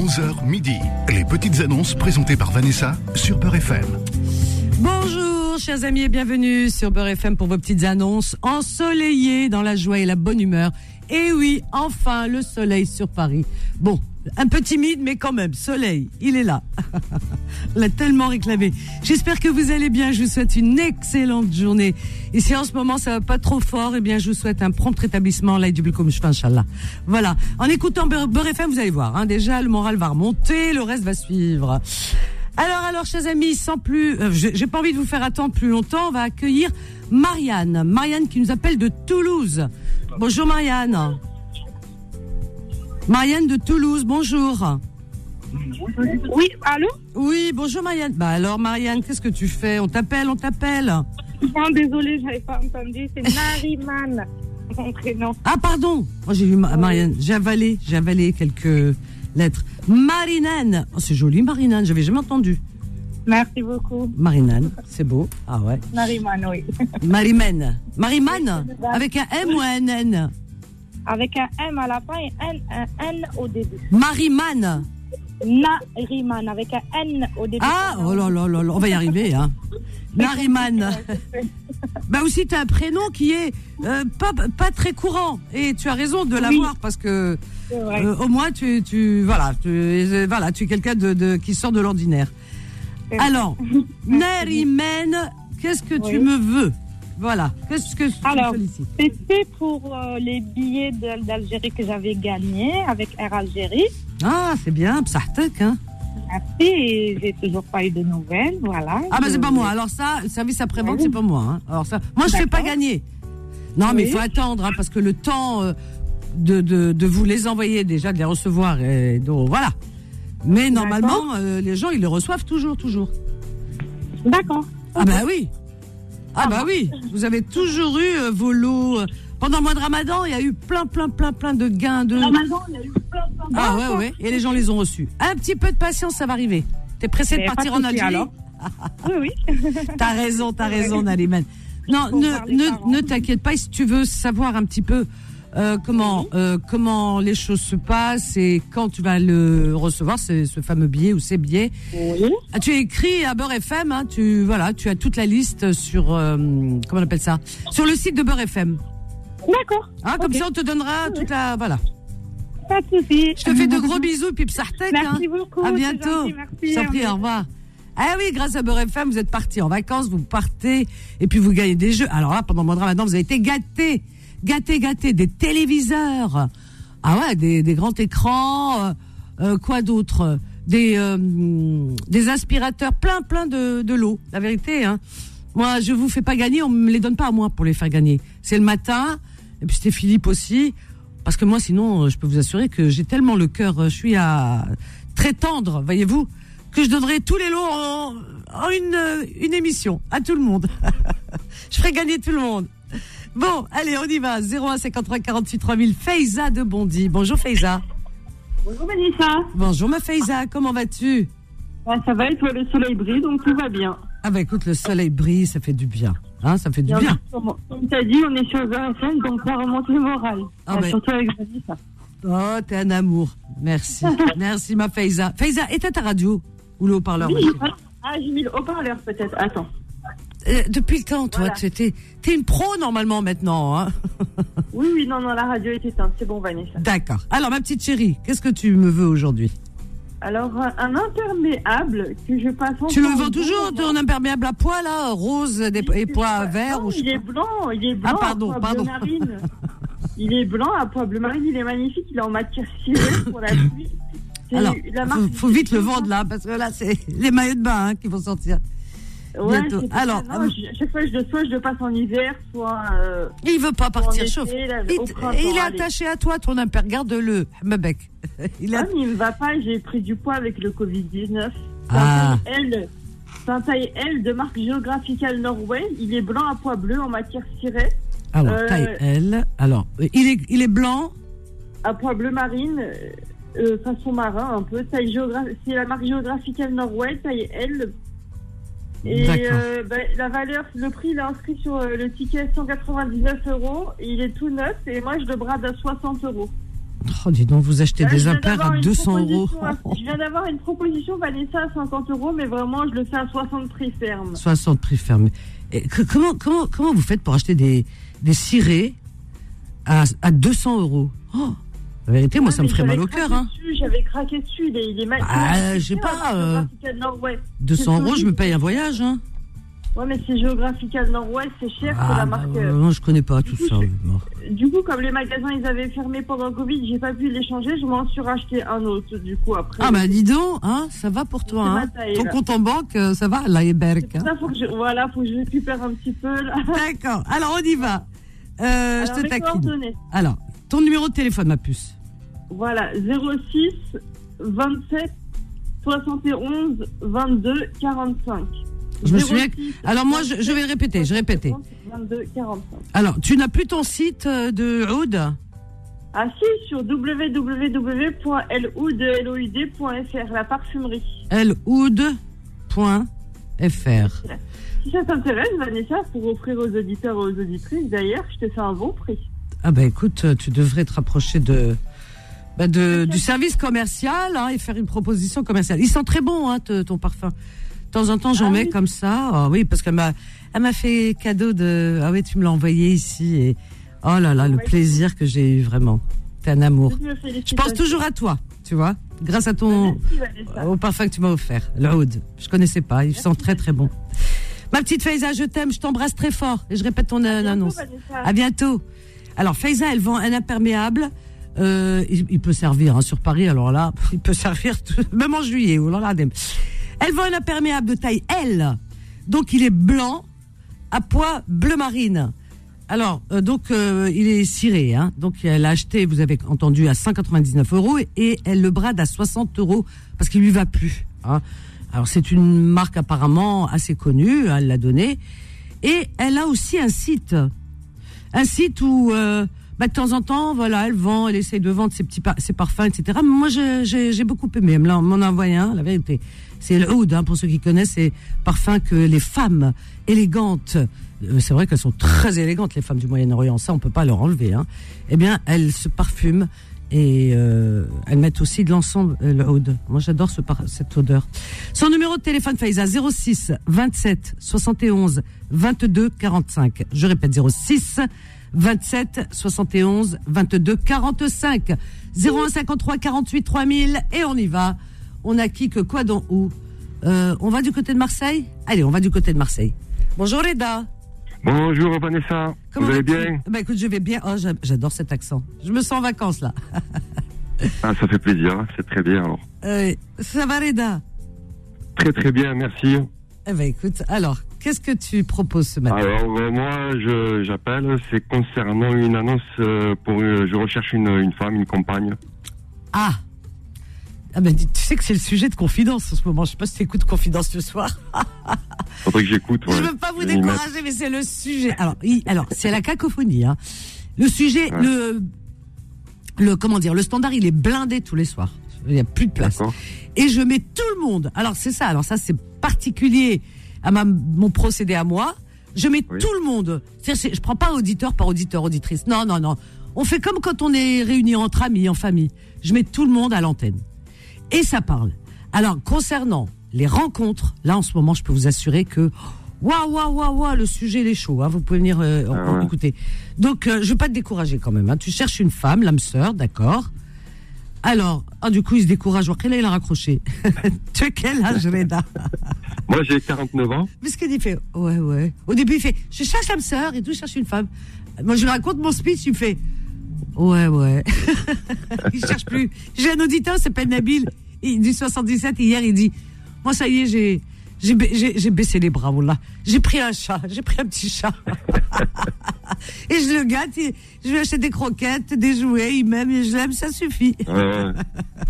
11h midi. Les petites annonces présentées par Vanessa sur Peur FM. Bonjour, chers amis, et bienvenue sur Beurre FM pour vos petites annonces ensoleillées dans la joie et la bonne humeur. Et oui, enfin, le soleil sur Paris. Bon, un peu timide, mais quand même, soleil, il est là. L'a tellement réclamé. J'espère que vous allez bien. Je vous souhaite une excellente journée. Et si en ce moment ça va pas trop fort, eh bien, je vous souhaite un prompt rétablissement. Là, du comme je Inch'Allah. Voilà. En écoutant Beurre FM, vous allez voir, hein, déjà, le moral va remonter, le reste va suivre. Alors, alors, chers amis, sans plus, euh, j'ai pas envie de vous faire attendre plus longtemps, on va accueillir Marianne. Marianne qui nous appelle de Toulouse. Bonjour Marianne. Marianne de Toulouse, bonjour. Oui, allô Oui, bonjour Marianne. Bah alors Marianne, qu'est-ce que tu fais? On t'appelle, on t'appelle. Non, désolée, j'avais pas entendu. C'est Nariman, mon prénom. Ah pardon. J'ai vu Ma- Marianne, j'ai avalé, j'ai avalé quelques lettres. Marinane. Oh, c'est joli Marinane, j'avais jamais entendu. Merci beaucoup. Marinane, c'est beau. Ah ouais. Nariman, oui. Marimène. Marimane Avec un M ou un N? Avec un M à la fin et un, un N au début. Marimane. Nariman, avec un N au début. Ah, oh là là là on va y arriver, hein. Nariman. Bah aussi, tu as un prénom qui est euh, pas, pas très courant. Et tu as raison de l'avoir parce que euh, au moins, tu, tu, voilà, tu, euh, voilà, tu es quelqu'un de, de, qui sort de l'ordinaire. Alors, Nariman, qu'est-ce que tu me veux? Voilà, qu'est-ce que Alors, C'était pour euh, les billets d'Algérie que j'avais gagnés avec Air Algérie. Ah, c'est bien, psartek, hein et j'ai toujours pas eu de nouvelles, voilà. Ah, bah c'est pas moi. Alors ça, le service après-vente, Oui. c'est pas moi. hein. Alors ça, moi, je fais pas gagner. Non, mais il faut attendre, hein, parce que le temps euh, de, de, de vous les envoyer déjà, de les recevoir, et donc voilà. Mais normalement, euh, les gens, ils les reçoivent toujours, toujours. D'accord. Ah bah oui. Ah bah oui. Vous avez toujours eu euh, vos lots. Pendant le mois de Ramadan, il y a eu plein, plein, plein, plein de gains de. Ramadan, il y a eu plein, plein Ah ouais, ouais. Et les gens les ont reçus. Un petit peu de patience, ça va arriver. T'es pressé de Mais partir en Algérie alors. Oui, oui. T'as raison, t'as raison, Nalimane. Non, ne, ne, parents. ne t'inquiète pas. Si tu veux savoir un petit peu euh, comment euh, comment les choses se passent et quand tu vas le recevoir, ce fameux billet ou ces billets. Oui. Ah, tu as écrit à Beurre FM. Hein, tu voilà, tu as toute la liste sur euh, comment on appelle ça? Sur le site de Beurre FM. D'accord. Hein, comme ça, on te donnera toute la voilà. Pas de souci. Je te fais de gros bisous puis psartek. hein. Merci beaucoup. À bientôt. gentil, Merci. Je prie, au revoir. Ah oui, grâce à Beurre FM, vous êtes partis en vacances, vous partez et puis vous gagnez des jeux. Alors là, pendant le mois de Ramadan, vous avez été gâtés, gâtés, gâtés, des téléviseurs, ah ouais, des, grands écrans, euh, euh, quoi d'autre, des euh, des aspirateurs, plein, plein de de l'eau. La vérité, hein. Moi, je vous fais pas gagner, on me les donne pas à moi pour les faire gagner. C'est le matin, et puis c'était Philippe aussi, parce que moi, sinon, je peux vous assurer que j'ai tellement le cœur, je suis à très tendre, voyez-vous, que je donnerai tous les lots en, en une, une émission à tout le monde. je ferai gagner tout le monde. Bon, allez, on y va. 01 53 48 3000. Faiza de Bondy. Bonjour Faiza. Bonjour Vanessa. Bonjour ma Faiza, comment vas-tu? Ah, ça va et toi, le soleil brille, donc tout va bien. Ah bah écoute, le soleil brille, ça fait du bien. Hein, ça fait du bien. Comme tu as dit, on est sur BFM, donc ça remonte le moral. Ah, Ah, ouais. Surtout avec Vanessa. Oh, t'es un amour. Merci. Merci ma Faiza. Faiza, éteins ta radio ou le haut-parleur Oui, ah, ah, j'ai mis le haut-parleur peut-être. Attends. Euh, Depuis quand, toi Voilà. tu étais, T'es une pro normalement maintenant. Hein Oui, oui, non, non, la radio est éteinte. C'est bon, Vanessa. D'accord. Alors ma petite chérie, qu'est-ce que tu me veux aujourd'hui? Alors, un un imperméable que je passe en Tu le temps vends en toujours, temps. ton imperméable à pois là, rose des, et pois verts Non, ou il est blanc, il est blanc. Ah, pardon, pardon. il est blanc à pois bleu marine, il est magnifique, il est en matière cirée pour la pluie. Alors, faut, marque- faut vite le vendre là, parce que là c'est les maillots de bain hein, qui vont sortir. Ouais, bientôt. Alors, non, je- chaque fois je soit je le passe en hiver, soit euh, Il veut pas partir, été, chauffe. là, Il, est attaché à toi, ton imper. Garde-le, Mabek. Il Ah, a... mais il me va pas, j'ai pris du poids avec le Covid-19. C'est Ah. taille L. C'est un taille L de marque Geographical Norway. Il est blanc à pois bleu en matière cirée, Alors, Euh, taille L. Alors, il est, il est blanc. à pois bleu marine, euh, euh, façon marin un peu. Taille C'est la marque Geographical Norway, taille L. Et euh, ben, la valeur, le prix, il est inscrit sur euh, le ticket 199 euros. Il est tout neuf et moi je le brade à 60 euros. Oh, dis donc, vous achetez Là, des impairs à une 200 euros. à- Je viens d'avoir une proposition Vanessa à 50 euros, mais vraiment, je le fais à 60 prix ferme. 60 prix. Et que- comment, comment, comment vous faites pour acheter des, des cirés à, à 200 euros? Oh, La vérité, moi, Ouais, ça me ferait mal au cœur. Hein. J'avais craqué dessus, il est, il est mal. Ah, je sais cher, pas, euh, Nord-Ouest. 200 C'est euros, je me paye un voyage. Hein. Ouais, mais c'est Geographical Nord-Ouest, c'est cher, Ah, la bah, marque. euh, non, je connais pas tout coup, ça. je-. Du coup, comme les magasins ils avaient fermé pendant le Covid, j'ai pas pu les changer, je m'en suis racheté un autre. Du coup, après. Ah, bah, dis donc, hein, ça va pour toi. Hein. taille, Ton là. compte en banque, euh, ça va, là, Berk. C'est pour ça, faut que je, voilà, faut que je récupère un petit peu. D'accord. Alors, on y va. Euh, Alors, je te taquine. Alors, ton numéro de téléphone, ma puce. Voilà, 06 27 71 22 45. Je me souviens 06, Alors, moi, je, je vais le répéter, je répéter. 22 45. Alors, tu n'as plus ton site euh, de Oud Ah si, sur www.loud.fr, la parfumerie. loud.fr. Si ça t'intéresse, Vanessa, pour offrir aux auditeurs et aux auditrices, d'ailleurs, je te fais un bon prix. Ah bah écoute, euh, tu devrais te rapprocher de, bah de du service commercial hein, et faire une proposition commerciale. Il sent très bon hein, te- ton parfum. De temps en temps, j'en Ah mets oui. comme ça. Ah oui, parce qu'elle m'a, elle m'a fait cadeau de. Ah oui, tu me l'as envoyé ici et oh là là, le plaisir que j'ai eu vraiment. T'es un amour. Je pense toujours à toi, tu vois, grâce à ton Merci, Vanessa. au parfum que tu m'as offert, le Oud. Je connaissais pas, il sent très très bon. Ma petite Faiza, je t'aime, je t'embrasse très fort et je répète ton À annonce. À bientôt. Alors, Faiza, elle vend un imperméable. Euh, il, peut servir hein, sur Paris. Alors là, il peut servir tout- même en juillet. Oh là. Elle vend un imperméable de taille L. Donc, il est blanc à poids bleu marine. Alors, euh, donc, euh, il est ciré. Hein. Donc, elle a acheté, vous avez entendu, à 199 euros et elle le brade à 60 euros parce qu'il lui va plus. Hein. Alors, c'est une marque apparemment assez connue. elle l'a donné. Et elle a aussi un site un site où euh, bah, de temps en temps, voilà, elle vend, elle essaye de vendre ses petits ses parfums, etc. Moi, j'ai- beaucoup aimé. Elle m'en a envoyé un, la vérité. C'est le Oud, hein, pour ceux qui connaissent, c'est parfum que les femmes élégantes, euh, c'est vrai qu'elles sont très élégantes, les femmes du Moyen-Orient, ça, on peut pas leur enlever. Hein. Eh bien, elles se parfument et euh, elles mettent aussi de l'ensemble, euh, Oud. Moi, j'adore ce cette odeur. Son numéro de téléphone, Faiza, 06 27 71 22 45. Je répète, 06 27 71 22 45. 01 53 48 3000 et on y va. On a qui que quoi dans où Euh, On va du côté de Marseille? Allez, on va du côté de Marseille. Bonjour Reda. Bonjour Vanessa, vous allez bien? Bah écoute, je vais bien. Oh, j'a- j'adore cet accent. Je me sens en vacances là. Ah, ça fait plaisir, hein, c'est très bien alors. Euh, ça va Reda? Très très bien, merci. Eh ben écoute, alors, qu'est-ce que tu proposes ce matin? Alors euh, moi, je j'appelle, c'est concernant une annonce euh, pour, euh, je recherche une, une femme, une compagne. Ah ah ben, tu sais que c'est le sujet de confidence en ce moment. Je sais pas si tu écoutes confidence ce soir. Faudrait que j'écoute. Je veux pas vous décourager, mais c'est le sujet. Alors, il- alors c'est la cacophonie. Hein. Le sujet, Ouais. le, le comment dire, le standard, il est blindé tous les soirs. Il y a plus de place. Et je mets tout le monde. Alors c'est ça. Alors ça, c'est particulier à ma, mon procédé à moi. Je mets Oui. tout le monde. Je prends pas auditeur par auditeur, auditrice. Non, non, non. On fait comme quand on est réunis entre amis, en famille. Je mets tout le monde à l'antenne. Et ça parle. Alors, concernant les rencontres, là, en ce moment, je peux vous assurer que, waouh, waouh, waouh, waouh, le sujet, il est chaud. Hein, vous pouvez venir euh, Ah ouais. écouter. Donc, euh, je veux pas te décourager quand même. Hein. Tu cherches une femme, l'âme sœur, d'accord Alors, ah, du coup, il se décourage. Quel âge il a raccroché Tu as quel âge, Reda? Moi j'ai 49 ans. Parce qu'il dit, fait, ouais, ouais. Au début, il fait, je cherche l'âme sœur et tout, je cherche une femme. Moi, je lui raconte mon speech, il me fait, ouais, ouais. il cherche plus. J'ai un auditeur, il s'appelle Nabil, il, du 77, hier, il dit, moi, ça y est, j'ai, j'ai, ba- j'ai, j'ai baissé les bras, là. J'ai pris un chat, j'ai pris un petit chat. et je le gâte, et je lui achète des croquettes, des jouets, il m'aime, et je l'aime, ça suffit. Ouais,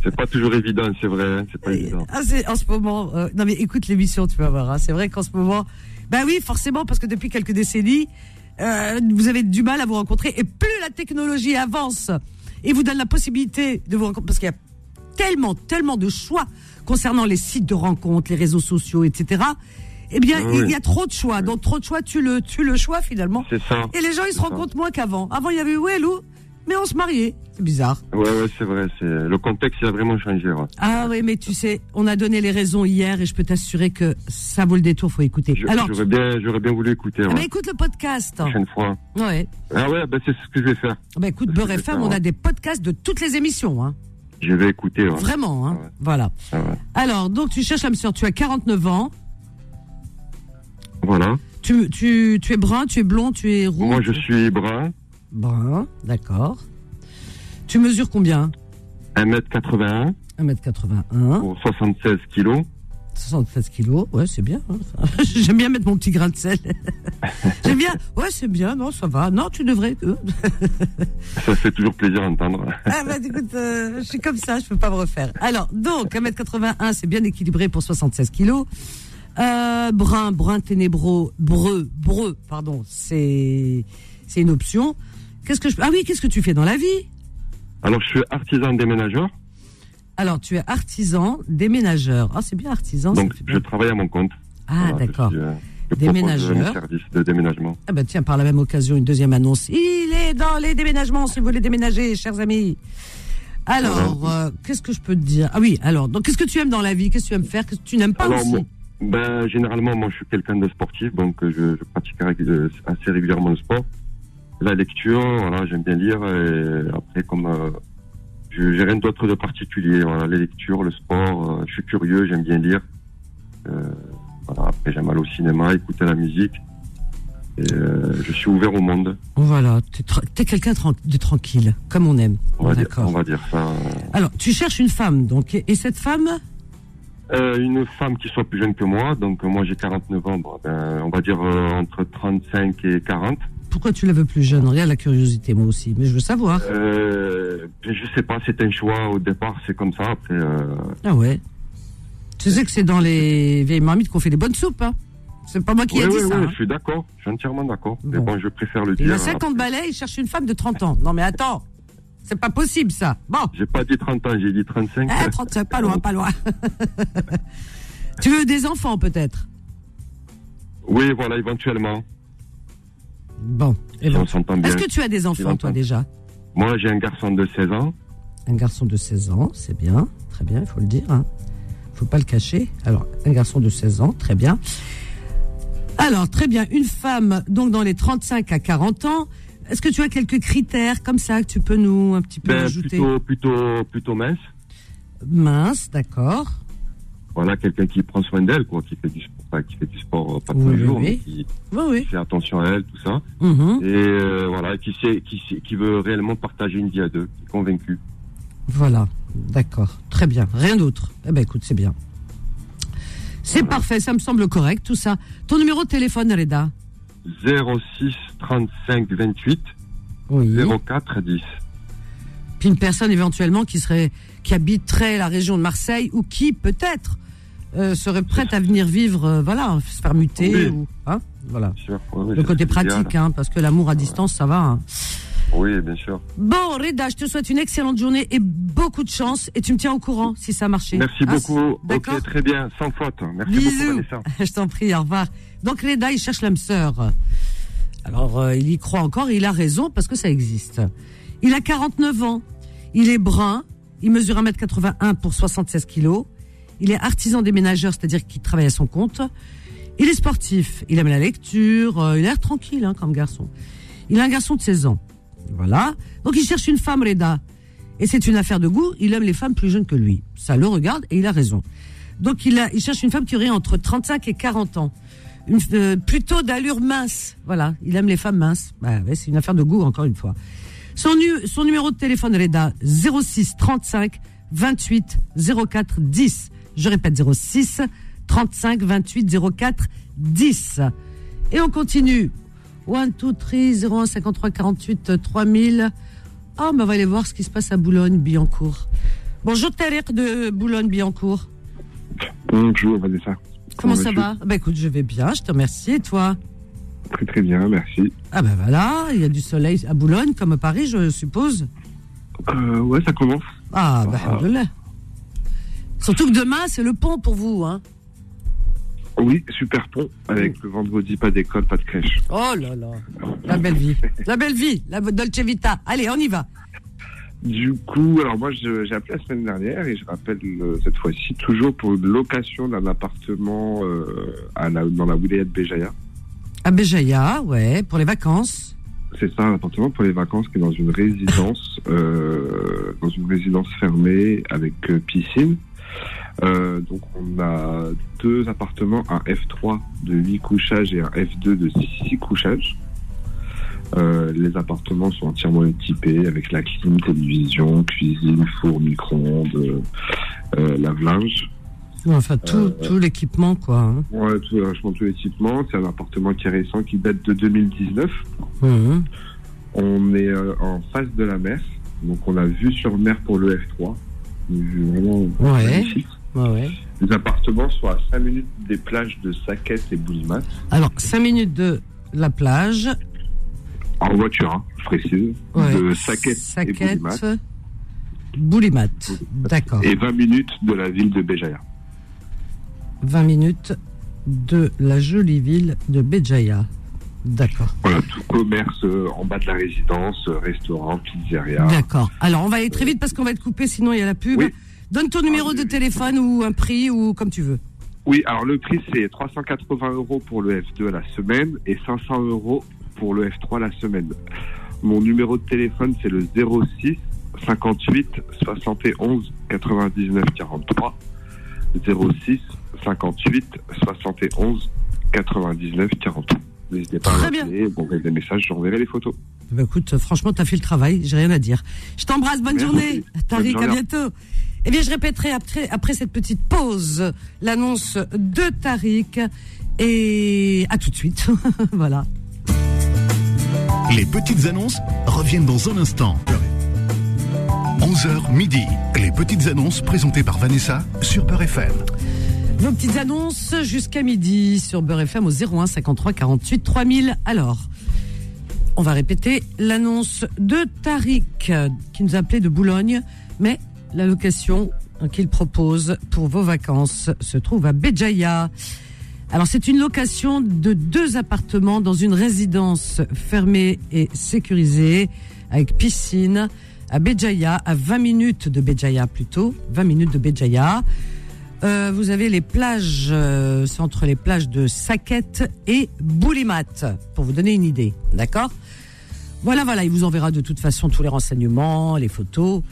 c'est pas toujours évident, c'est vrai, hein, c'est pas évident. Ah, c'est en ce moment. euh, non mais écoute l'émission, tu vas voir. hein, c'est vrai qu'en ce moment, bah oui, forcément, parce que depuis quelques décennies, euh, vous avez du mal à vous rencontrer. Et plus la technologie avance et vous donne la possibilité de vous rencontrer, parce qu'il y a tellement, tellement de choix concernant les sites de rencontres, les réseaux sociaux, etc. Eh bien, il y a trop de choix. Donc trop de choix, tu le, tu le choix finalement. C'est ça. Et les gens, ils se ça. rencontrent moins qu'avant. Avant, il y avait où, Lou mais on se mariait. C'est bizarre. Ouais, ouais, c'est vrai. C'est le contexte il a vraiment changé. ouais. Ah oui, mais tu sais, on a donné les raisons hier et je peux t'assurer que ça vaut le détour, faut écouter. Je- Alors, J'aurais bien, j'aurais bien voulu écouter. ah Ouais. bah, écoute le podcast. La prochaine fois. Ouais. Ah ouais, bah, c'est ce que je vais faire. Bah écoute, Beurre FM, bien, on a ouais. des podcasts de toutes les émissions, hein. Je vais écouter. Vraiment, hein. Ah. Voilà. Ah. Alors, donc tu cherches l'âme sœur, tu as 49 ans, Voilà. tu, tu, tu es brun, tu es blond, tu es roux. Moi, je suis brun, Brun, d'accord. Tu mesures combien? 1m81 1m81, pour 76 kilos. 76 kilos, ouais, c'est bien. hein. J'aime bien mettre mon petit grain de sel. J'aime bien, ouais, c'est bien, non, ça va. Non, tu devrais. Ça fait toujours plaisir à entendre. Ah bah écoute, euh, je suis comme ça, je peux pas me refaire. Alors, donc, 1m81, c'est bien équilibré pour 76 kilos. Euh, brun, brun ténébreux, breu, breu, pardon, c'est c'est une option. Qu'est-ce que je Ah oui, qu'est-ce que tu fais dans la vie? Alors, je suis artisan déménageur, Alors, tu es artisan déménageur. Ah, c'est bien artisan. donc je bien. travaille à mon compte. Ah, Voilà, d'accord. euh, Déménageur. services de déménagement. Ah bah tiens, par la même occasion, une deuxième annonce. Il est dans les déménagements, si vous voulez déménager, chers amis. Alors, euh, qu'est-ce que je peux te dire? Ah oui, alors, donc qu'est-ce que tu aimes dans la vie? Qu'est-ce que tu aimes faire? Qu'est-ce que tu n'aimes pas Alors, aussi? moi, ben, généralement, moi, je suis quelqu'un de sportif, donc euh, je, je pratique assez régulièrement le sport. La lecture, voilà, j'aime bien lire. Et après, comme euh, je j'ai rien d'autre de particulier, voilà, les lectures, le sport, euh, je suis curieux, j'aime bien lire. Euh, voilà, après, j'aime aller au cinéma, écouter la musique. Et euh, je suis ouvert au monde, Voilà, tra- t'es quelqu'un de tranquille, comme on aime. on va, dire, on va dire ça. Alors, tu cherches une femme, donc, et et cette femme? Euh, une femme qui soit plus jeune que moi, donc moi j'ai 49 ans, bon, ben, on va dire euh, entre 35 et 40. Pourquoi tu la veux plus jeune? Regarde la curiosité, moi aussi, mais je veux savoir. Euh, je sais pas, c'est un choix au départ, c'est comme ça. Après, euh, Ah ouais. Tu sais que c'est dans les vieilles marmites qu'on fait des bonnes soupes, hein C'est pas moi qui ai dit ça. ouais, hein. je suis d'accord, je suis entièrement d'accord. Mais Bon. je préfère le Il dire. a 50 balais, il cherche une femme de 30 ans. Non mais attends, c'est pas possible ça. Bon, J'ai pas dit 30 ans, j'ai dit 35. ah, 35, pas loin, pas loin. tu veux des enfants peut-être? Oui, voilà, éventuellement. Bon. Si on s'entend bien. Est-ce que tu as des enfants toi déjà? Moi, j'ai un garçon de 16 ans. Un garçon de 16 ans, c'est bien, très bien, il faut le dire. Hein. faut pas le cacher. Alors, un garçon de 16 ans, très bien. Alors, très bien, une femme donc dans les 35 à 40 ans. Est-ce que tu as quelques critères comme ça que tu peux nous un petit peu Ben, ajouter? plutôt, plutôt, plutôt mince. Mince, d'accord. Voilà, quelqu'un qui prend soin d'elle, quoi, qui fait du sport, pas- qui fait du sport euh, pas tous Oui, les jours, oui. mais qui, Oui, oui. qui fait attention à elle, tout ça. Mhm. Et euh, voilà, qui sait, qui, sait- qui veut réellement partager une vie à deux, qui est convaincu. Voilà, d'accord, très bien. Rien d'autre. Eh ben écoute, c'est bien. C'est parfait, ça me semble correct, tout ça. Ton numéro de téléphone, Reda 06 35 28 Oui. 04 10. Puis une personne éventuellement qui serait, qui habiterait la région de Marseille ou qui peut-être euh, serait prête à venir vivre, euh, voilà, se faire muter Oui. ou, hein, voilà. Sûr. Oui, Le côté pratique, hein, parce que l'amour à distance, ça va. hein. Oui, bien sûr. Bon, Reda, je te souhaite une excellente journée et beaucoup de chance. Et tu me tiens au courant si ça a marché. Merci Hein, beaucoup. Ok, très bien, sans faute. Merci Bisous. beaucoup, Vanessa. Je t'en prie, au revoir. Donc Reda, il cherche l'âme sœur. Alors, euh, il y croit encore et il a raison parce que ça existe. Il a 49 ans. Il est brun. Il mesure 1m81 pour 76 kilos. Il est artisan déménageur, c'est-à-dire qu'il travaille à son compte. Il est sportif. Il aime la lecture. euh, il a l'air tranquille hein, comme garçon. Il a un garçon de 16 ans. Voilà. Donc il cherche une femme, Reda. Et c'est une affaire de goût. Il aime les femmes plus jeunes que lui. Ça le regarde et il a raison. Donc il, cherche une femme qui aurait entre 35 et 40 ans. Une, euh, plutôt d'allure mince. Voilà, il aime les femmes minces. Bah, c'est une affaire de goût, encore une fois. Son numéro de téléphone, Reda, 06 35 28 04 10. Je répète, 06 35 28 04 10. Et on continue. 1, 2, 3, 01 53 48 3000. Ah, mais on va aller voir ce qui se passe à Boulogne-Billancourt. Bonjour Tariq de Boulogne-Billancourt. Bonjour Vanessa. Comment ça vas-tu va? Bah écoute, je vais bien, je te remercie. Et toi? Très très bien, merci. Ah ben voilà, il y a du soleil à Boulogne comme à Paris, je suppose. Euh, ouais, ça commence. Ah, bah Ah. Surtout que demain, c'est le pont pour vous. Hein. Oui, super pont, avec le vendredi, pas d'école, pas de crèche. Oh là là, la belle vie. La belle vie, la Dolce Vita. Allez, on y va. Du coup, alors moi, j'ai appelé la semaine dernière et je rappelle euh, cette fois-ci toujours pour une location d'un appartement euh, à la- dans la wilaya de Béjaïa. À Béjaïa, ouais, pour les vacances. C'est ça, un appartement pour les vacances qui est dans une résidence, euh, dans une résidence fermée avec piscine. Euh, donc on a deux appartements, un F3 de 8 couchages et un F2 de 6 couchages. Euh, les appartements sont entièrement équipés avec la clim, télévision, cuisine, four, micro-ondes, euh, lave-linge. Ouais, Enfin, tout, tout l'équipement, quoi. hein. Ouais, tout, vachement tout l'équipement. C'est un appartement qui est récent, qui date de 2019. Mhm. On est en face de la mer, donc on a vue sur mer pour le F3. Vraiment Ouais. magnifique. Ouais, ouais. Les appartements sont à 5 minutes des plages de Saquette et Boulimat. Alors, 5 minutes de la plage. En voiture, hein, je précise. Ouais. De Saquette, et Saquette, Boulimat. Boulimat. D'accord. Et 20 minutes de la ville de Béjaïa. 20 minutes de la jolie ville de Béjaïa. D'accord. Voilà, tout commerce euh, en bas de la résidence, euh, restaurant, pizzeria. D'accord. Alors, on va aller très vite parce qu'on va être coupé, sinon il y a la pub. Oui. Donne ton numéro de téléphone ou un prix ou comme tu veux. Oui, alors le prix c'est 380 euros pour le F2 à la semaine et 500 euros pour le F3 la semaine. Mon numéro de téléphone c'est le 06 58 71 99 43. 06 58 71 99 43. N'hésitez pas Très à bien. m'appeler, m'envoyer des messages, j'enverrai les photos. Bah, écoute, franchement, t'as fait le travail, j'ai rien à dire. Je t'embrasse, bonne Merci. journée. Tariq, Bonne à bientôt. Eh bien, je répéterai après, après cette petite pause l'annonce de Tariq. Et à tout de suite. voilà. Les petites annonces reviennent dans un instant. 11h midi. Les petites annonces présentées par Vanessa sur Peur FM. Nos petites annonces jusqu'à midi sur Beurre FM au 01 53 48 3000. Alors, on va répéter l'annonce de Tariq qui nous appelait de Boulogne, mais la location qu'il propose pour vos vacances se trouve à Béjaïa. Alors c'est une location de deux appartements dans une résidence fermée et sécurisée avec piscine à Béjaïa, à 20 minutes de Béjaïa plutôt, 20 minutes de Béjaïa. Euh, vous avez les plages, euh, c'est entre les plages de Saquette et Boulimat, pour vous donner une idée, d'accord? Voilà, voilà, il vous enverra de toute façon tous les renseignements, les photos.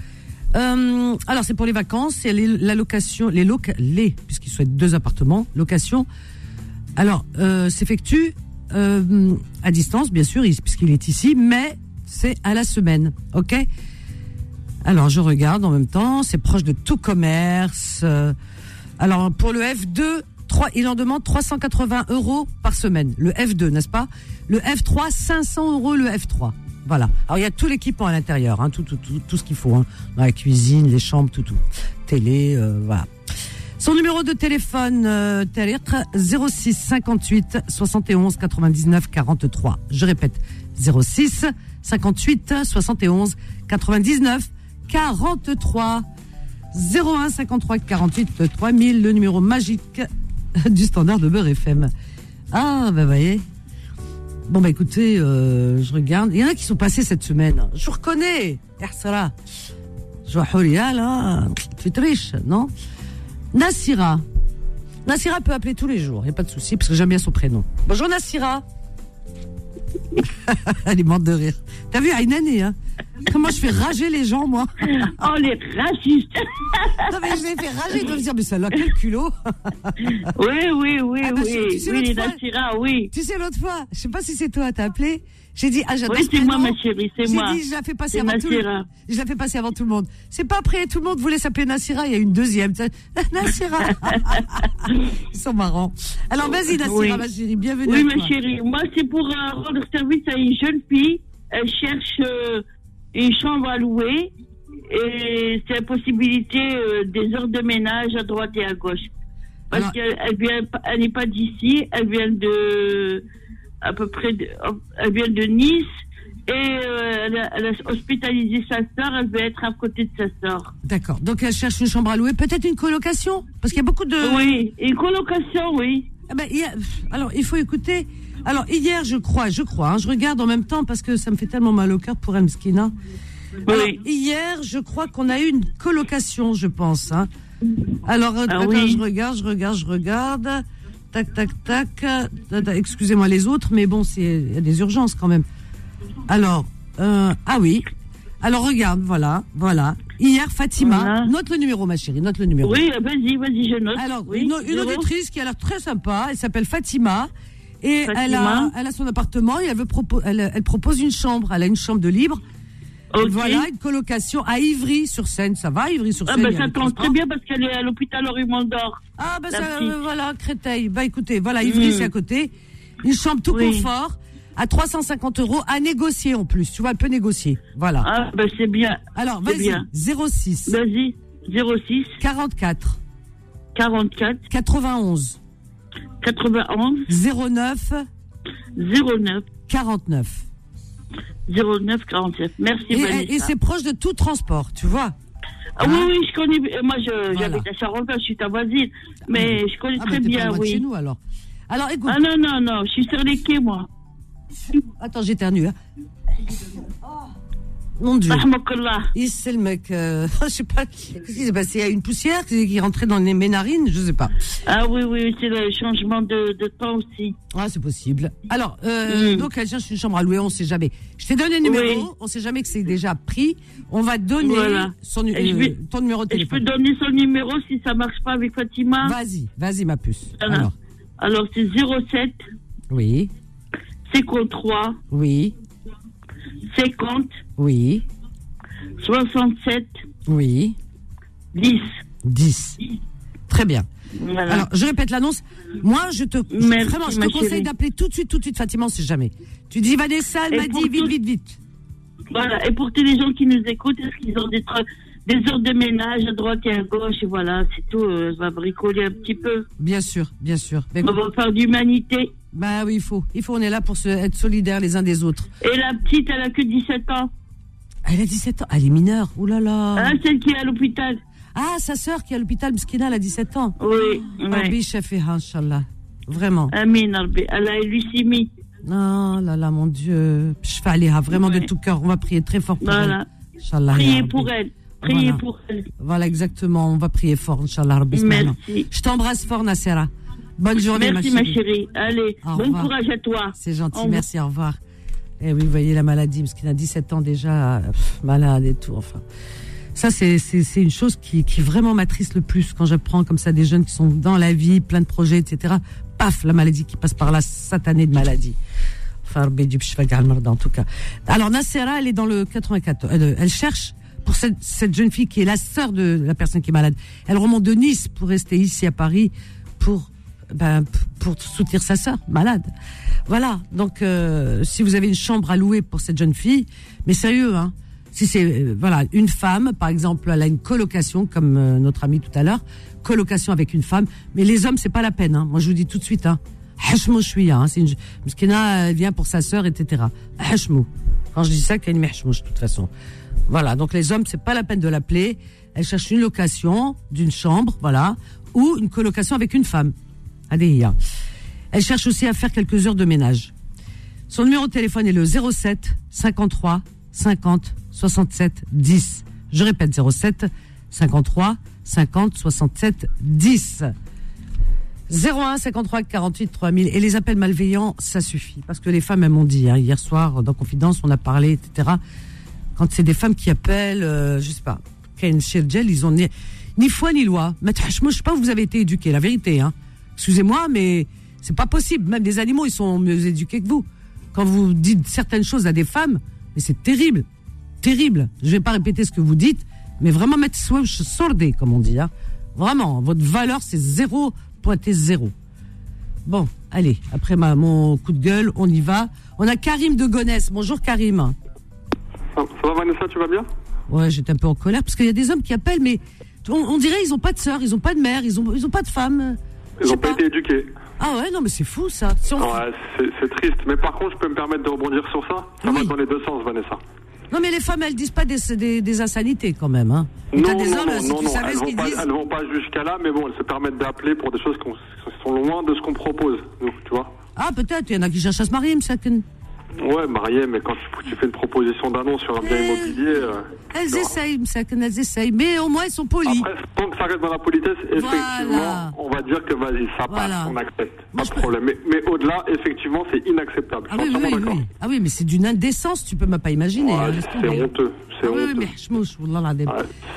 Euh, alors c'est pour les vacances, c'est les- la location, les loca, les, puisqu'il souhaite deux appartements, location. Alors s'effectue à distance, bien sûr, il- puisqu'il est ici, mais c'est à la semaine, ok? Alors je regarde en même temps, c'est proche de tout commerce. Alors pour le F2, 3, il en demande 380 euros par semaine. Le F2, n'est-ce pas? Le F3, 500 euros le F3. Voilà. Alors il y a tout l'équipement à l'intérieur, hein, tout, ce qu'il faut, hein, dans la cuisine, les chambres, tout, tout, télé, euh, voilà. Son numéro de téléphone, euh, lettre 06 58 71 99 43. Je répète, 06 58 71 99 43. 01 53 48 3000, le numéro magique du standard de Beurre FM. Ah, ben voyez. Bon, bah écoutez, euh, je regarde. Il y en a qui sont passés cette semaine. Je reconnais. Ersala. Je vois là. Tu triches, non? Nassira. Nassira peut appeler tous les jours, il n'y a pas de souci, parce que j'aime bien son prénom. Bonjour Nassira. Elle est morte de rire. T'as vu, à une année, hein Comment je fais rager les gens, moi Oh, les racistes Non, mais je les fais rager, ils doivent se dire, mais celle-là, quel culot Oui, oui, oui, Ah bah, oui. tu sais, oui, fois- Nassira, oui. Tu sais, l'autre fois, je sais pas si c'est toi, t'as appelé, j'ai dit, ah, j'adore Oui, ce c'est moi, ma chérie, c'est J'ai moi. dit, je la fais passer avant tout le Nassira. Je la fais passer avant tout le monde. C'est pas après, tout le monde voulait s'appeler Nassira, il y a une deuxième. Nassira. Ils sont marrants. Alors, vas-y, Nassira, Oui. ma chérie, bienvenue Oui, ma chérie. Moi, c'est pour euh, rendre service à une jeune fille. Elle cherche euh, une chambre à louer. Et c'est la possibilité euh, des heures de ménage à droite et à gauche. Parce qu'elle elle vient, elle n'est pas d'ici. Elle vient de, à peu près, de, elle vient de Nice. Et euh, elle, a, elle a hospitalisé sa sœur. Elle veut être à côté de sa sœur. D'accord. Donc, elle cherche une chambre à louer, peut-être une colocation? Parce qu'il y a beaucoup de. Oui, une colocation, oui. Ah ben, alors, il faut écouter. Alors, hier, je crois, je crois, hein, je regarde en même temps parce que ça me fait tellement mal au cœur pour elle, Mskina. Alors, Oui. hier, je crois qu'on a eu une colocation, je pense. hein. Alors, euh, Ah oui. je regarde, je regarde, je regarde. Tac, tac, tac. Attends, Excusez-moi les autres, mais bon, il y a des urgences quand même. Alors, euh, ah oui. Alors, regarde, voilà, voilà. Hier, Fatima, Voilà. note le numéro, ma chérie, note le numéro. Oui, vas-y, vas-y, je note. Alors, oui, une, une auditrice qui a l'air très sympa, elle s'appelle Fatima. Et elle a, elle a son appartement et elle, veut propo- elle, elle propose une chambre. Elle a une chambre de libre. Ok. Voilà, une colocation à Ivry-sur-Seine. Ça va, Ivry-sur-Seine Ah a ça tombe très bien parce qu'elle est à l'hôpital Henri Mondor. Ah, ben la ça, euh, voilà, Créteil. Bah écoutez, voilà, Ivry, Mm. c'est à côté. Une chambre tout Oui. confort à 350 euros à négocier en plus. Tu vois, elle peut négocier. Voilà. Ah ben c'est bien. Alors, vas-y, bien. 06 Vas-y, 06 44 44 91 91 09 09 49. 09 47. Merci Et, Vanessa. et c'est proche de tout transport, tu vois. Ah oui, oui, je connais. euh, Moi, Voilà. j'habite à Charenton, je suis ta voisine. Mais je connais Ah, très pas bien, de chez oui. nous alors. Alors écoute, Ah non, non, non, je suis sur les quais, moi. attends, j'éternue. Hein. Mon Dieu. Il c'est le mec, euh, je sais pas, qu'est-ce qui s'est passé Il y a une poussière qui rentrée dans les ménarines, je sais pas. Ah oui, oui, c'est le changement de, de temps aussi. Ah, c'est possible. Alors, euh, Mm. donc elle cherche une chambre à louer, on sait jamais. Je t'ai donné le numéro, Oui. on sait jamais que c'est déjà pris. On va donner Voilà. son, euh, vais- ton numéro de Et je peux téléphone. donner son numéro si ça marche pas avec Fatima Vas-y, vas-y ma puce. Alors, Alors, c'est 07 oui, 53 oui, 50 oui, 67 oui, 10. 10. Très bien. Voilà. Alors, je répète l'annonce. Moi, je te, je- Merci, vraiment, je te conseille d'appeler tout de suite, tout de suite Fatima, sait jamais. Tu dis Vanessa, elle m'a dit vite, tout- vite, vite. Voilà. Et pour tous les gens qui nous écoutent, est-ce qu'ils ont des, des heures de ménage à droite et à gauche Et voilà, c'est tout. euh, on va bricoler un petit peu. Bien sûr, bien sûr. Ben, On va faire d'humanité. bah oui, il faut, il faut, on est là pour se, être solidaires les uns des autres. Et la petite, elle a que 17 ans. Elle a 17 ans, elle est mineure, oh là là. Hein, celle qui est à l'hôpital. Ah, sa sœur qui est à l'hôpital, Mskina, elle a 17 ans. Oui. Rabbi. Shafiha, Inch'Allah. Vraiment. Amin, Rabbi. Elle a leucémie. Oh là là, mon Dieu. Shfa'aliha, vraiment de tout cœur. On va prier très fort pour Voilà. elle. Inch'Allah. Priez pour elle. Priez Voilà. pour elle. Voilà, exactement. On va prier fort, Inch'Allah. Rabbi. Merci. Je t'embrasse fort, Nassera. Bonne journée, Merci, ma ma chérie. chérie. Allez, Au bon revoir. courage à toi. C'est gentil, Au merci, au revoir. Eh oui, vous voyez la maladie, parce qu'il a 17 ans déjà, malade et tout, enfin. Ça, c'est, une chose qui, qui vraiment m'attriste le plus quand j'apprends comme ça des jeunes qui sont dans la vie, plein de projets, etc. Paf, la maladie qui passe par là, satanée de maladie. Enfin, en tout cas. Alors, Nassera, elle est dans le 94. Elle, elle cherche pour cette, cette jeune fille qui est la sœur de la personne qui est malade. Elle remonte de Nice pour rester ici à Paris pour, ben, pour soutenir sa sœur malade. Voilà. Donc, euh, si vous avez une chambre à louer pour cette jeune fille, mais sérieux, hein. Si c'est euh, voilà une femme, par exemple, elle a une colocation comme euh, notre ami tout à l'heure, colocation avec une femme. Mais les hommes, c'est pas la peine. Hein. Moi, je vous dis tout de suite. Hein. Chouïa, hein. C'est une vient pour sa sœur, etc. Hachmou. Quand je dis ça, une mehchmouch, de toute façon. Voilà. Donc les hommes, c'est pas la peine de l'appeler. Elle cherche une location d'une chambre, voilà, ou une colocation avec une femme. Adéhia. Elle cherche aussi à faire quelques heures de ménage. Son numéro de téléphone est le 07 53 50 67 10. Je répète 07 53 50 67 10. 01 53 48 3000 et les appels malveillants ça suffit parce que les femmes elles m'ont dit hein, hier soir dans confidence on a parlé etc quand c'est des femmes qui appellent euh, je sais pas Ken Shirgel ils ont ni, ni foi ni loi mais moi je sais pas où vous avez été éduqués la vérité hein excusez-moi mais c'est pas possible. Même des animaux ils sont mieux éduqués que vous. Quand vous dites certaines choses à des femmes mais c'est terrible. Terrible. Je vais pas répéter ce que vous dites mais vraiment mettre sordé comme on dit hein. Vraiment votre valeur c'est zéro pointé zéro. Bon allez après ma, mon coup de gueule on y va. On a Karim de Gonesse. Bonjour Karim. Ça, ça va Vanessa, tu vas bien? Ouais, j'étais un peu en colère parce qu'il y a des hommes qui appellent, mais on, on dirait ils ont pas de sœur, ils ont pas de mère, ils ont, ils ont pas de femme. Ils n'ont pas été éduqués. Ah ouais, non, mais c'est fou ça. Si on- Ouais, c'est triste. Mais par contre, je peux me permettre de rebondir sur ça Ça Oui. va dans les deux sens, Vanessa. Non, mais les femmes, elles disent pas des, des, des insanités quand même. Hein. Non, des non, hommes, non, si non, tu non, savais elles vont pas, disent. elles vont pas jusqu'à là, mais bon, elles se permettent d'appeler pour des choses qui sont loin de ce qu'on propose, nous, tu vois. Ah, peut-être, il y en a qui cherchent à se marier, Msaken. Ouais, marié, mais quand tu, tu fais une proposition d'annonce sur un bien Eh, immobilier, euh, Elles tu vois. essayent, elles essayent. Mais au moins, elles sont polies. Après, tant que ça reste dans la politesse, effectivement, Voilà. on va dire que vas-y, ça Voilà. passe, on accepte. Moi, Pas je de peux- problème. Mais, mais au-delà, effectivement, c'est inacceptable. Ah je oui, oui, oui. Ah oui, mais c'est d'une indécence, tu peux même pas imaginer. Ouais, hein, c'est honteux. C'est Ah oui, oui, honteux. mais chmouche, wallah l'adem. Ouais,